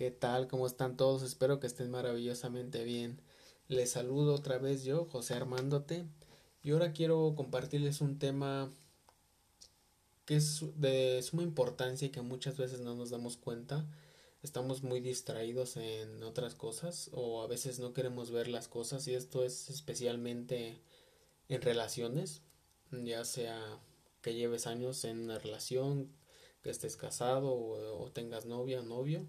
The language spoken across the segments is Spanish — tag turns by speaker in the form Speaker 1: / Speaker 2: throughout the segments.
Speaker 1: ¿Qué tal? ¿Cómo están todos? Espero que estén maravillosamente bien. Les saludo otra vez yo, José Armándote, y ahora quiero compartirles un tema que es de suma importancia y que muchas veces no nos damos cuenta. Estamos muy distraídos en otras cosas o a veces no queremos ver las cosas y esto es especialmente en relaciones, ya sea que lleves años en una relación, que estés casado o, o tengas novia o novio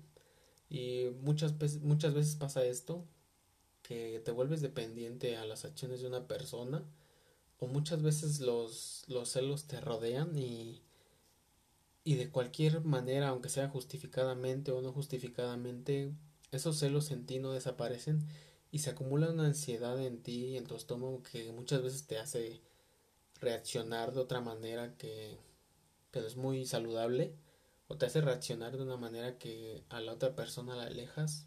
Speaker 1: y muchas veces, muchas veces pasa esto, que te vuelves dependiente a las acciones de una persona, o muchas veces los, los celos te rodean y, y de cualquier manera, aunque sea justificadamente o no justificadamente, esos celos en ti no desaparecen y se acumula una ansiedad en ti y en tu estómago que muchas veces te hace reaccionar de otra manera que, que es muy saludable o te hace reaccionar de una manera que a la otra persona la alejas.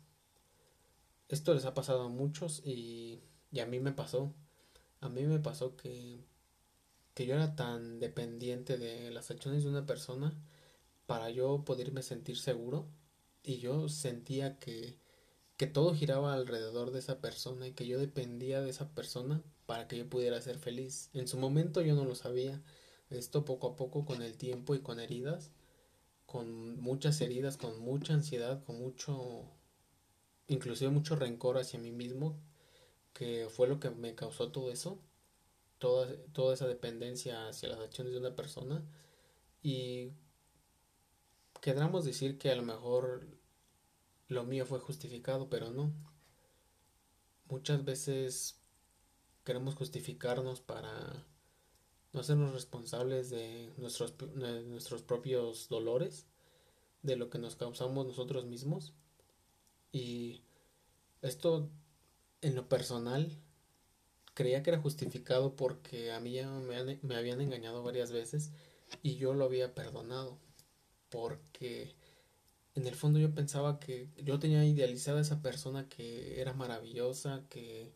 Speaker 1: Esto les ha pasado a muchos y, y a mí me pasó. A mí me pasó que, que yo era tan dependiente de las acciones de una persona para yo poderme sentir seguro y yo sentía que, que todo giraba alrededor de esa persona y que yo dependía de esa persona para que yo pudiera ser feliz. En su momento yo no lo sabía. Esto poco a poco con el tiempo y con heridas con muchas heridas, con mucha ansiedad, con mucho, inclusive mucho rencor hacia mí mismo, que fue lo que me causó todo eso, toda, toda esa dependencia hacia las acciones de una persona. Y queramos decir que a lo mejor lo mío fue justificado, pero no. Muchas veces queremos justificarnos para no hacernos responsables de nuestros, nuestros propios dolores, de lo que nos causamos nosotros mismos. Y esto, en lo personal, creía que era justificado porque a mí ya me, me habían engañado varias veces y yo lo había perdonado. Porque en el fondo yo pensaba que yo tenía idealizada a esa persona que era maravillosa, que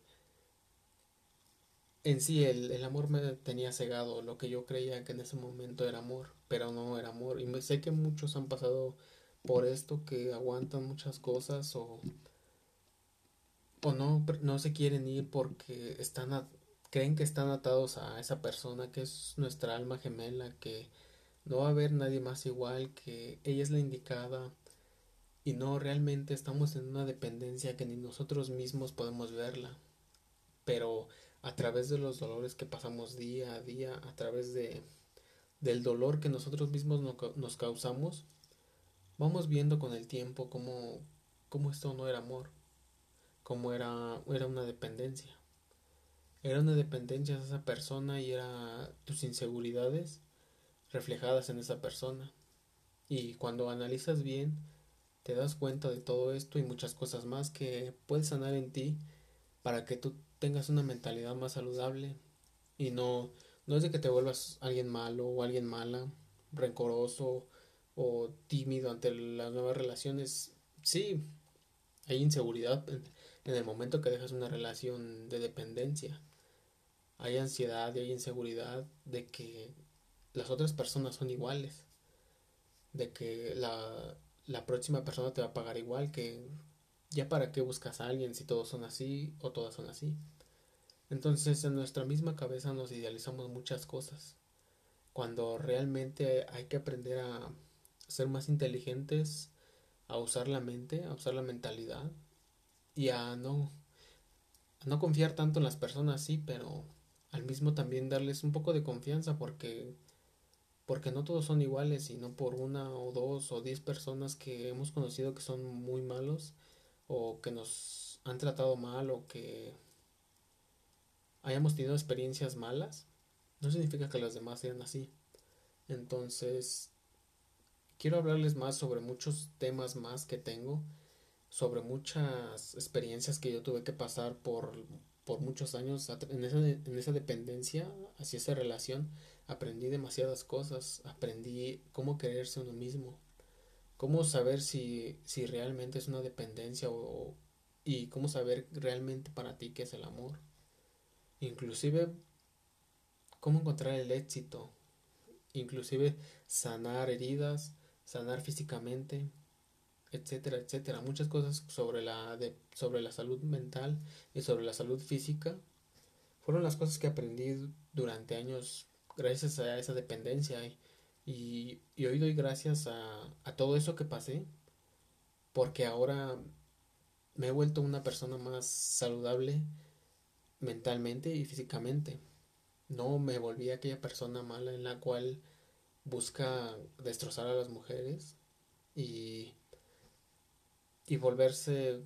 Speaker 1: en sí el, el, amor me tenía cegado, lo que yo creía que en ese momento era amor, pero no era amor. Y me, sé que muchos han pasado por esto, que aguantan muchas cosas o, o no, no se quieren ir porque están creen que están atados a esa persona que es nuestra alma gemela, que no va a haber nadie más igual, que ella es la indicada. Y no, realmente estamos en una dependencia que ni nosotros mismos podemos verla. Pero a través de los dolores que pasamos día a día, a través de, del dolor que nosotros mismos nos causamos, vamos viendo con el tiempo cómo, cómo esto no era amor, cómo era, era una dependencia. Era una dependencia de esa persona y era tus inseguridades reflejadas en esa persona. Y cuando analizas bien, te das cuenta de todo esto y muchas cosas más que puedes sanar en ti para que tú tengas una mentalidad más saludable y no, no es de que te vuelvas alguien malo o alguien mala, rencoroso o tímido ante las nuevas relaciones. Sí, hay inseguridad en, el momento que dejas una relación de dependencia. Hay ansiedad y hay inseguridad de que las otras personas son iguales. De que la, la próxima persona te va a pagar igual, que ya para qué buscas a alguien si todos son así o todas son así. Entonces en nuestra misma cabeza nos idealizamos muchas cosas, cuando realmente hay que aprender a ser más inteligentes, a usar la mente, a usar la mentalidad y a no, no confiar tanto en las personas, sí, pero al mismo también darles un poco de confianza porque porque no todos son iguales y no por una o dos o diez personas que hemos conocido que son muy malos o que nos han tratado mal o que hayamos tenido experiencias malas, no significa que las demás sean así. Entonces, quiero hablarles más sobre muchos temas más que tengo, sobre muchas experiencias que yo tuve que pasar por, por muchos años en esa, en esa dependencia hacia esa relación. Aprendí demasiadas cosas, aprendí cómo quererse uno mismo, cómo saber si, si realmente es una dependencia o, y cómo saber realmente para ti qué es el amor inclusive cómo encontrar el etcétera, etcétera. Muchas cosas sobre la, sobre la salud mental y sobre la salud física fueron las cosas que aprendí durante años gracias a esa dependencia y, hoy doy gracias a, a todo eso que pasé porque ahora me he vuelto una persona más saludable mentalmente y físicamente. No me volví aquella persona mala en la cual busca destrozar a las mujeres y, y volverse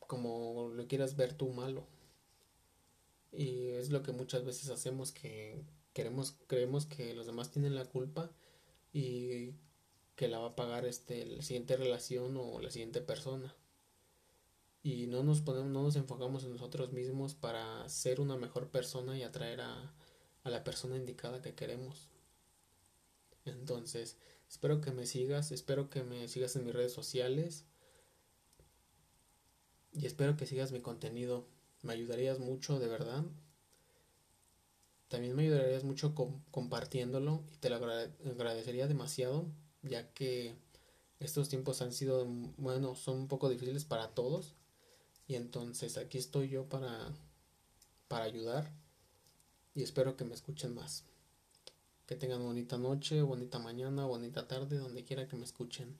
Speaker 1: como lo quieras ver tú malo. Y es lo que muchas veces hacemos que queremos creemos que los demás tienen la culpa y que la va a pagar este la siguiente relación o la siguiente persona y no nos ponemos, no nos enfocamos en nosotros mismos para ser una mejor persona y atraer a, a la persona indicada que queremos. Entonces, espero que me sigas, espero que me sigas en mis redes sociales y espero que sigas mi contenido. Me ayudarías mucho, de verdad. También me ayudarías mucho compartiéndolo y te lo agradecería demasiado, ya que estos tiempos han sido, bueno, son un poco difíciles para todos y entonces aquí estoy yo para, para ayudar y espero que me escuchen más. Que tengan bonita noche, bonita mañana, bonita tarde, donde quiera que me escuchen.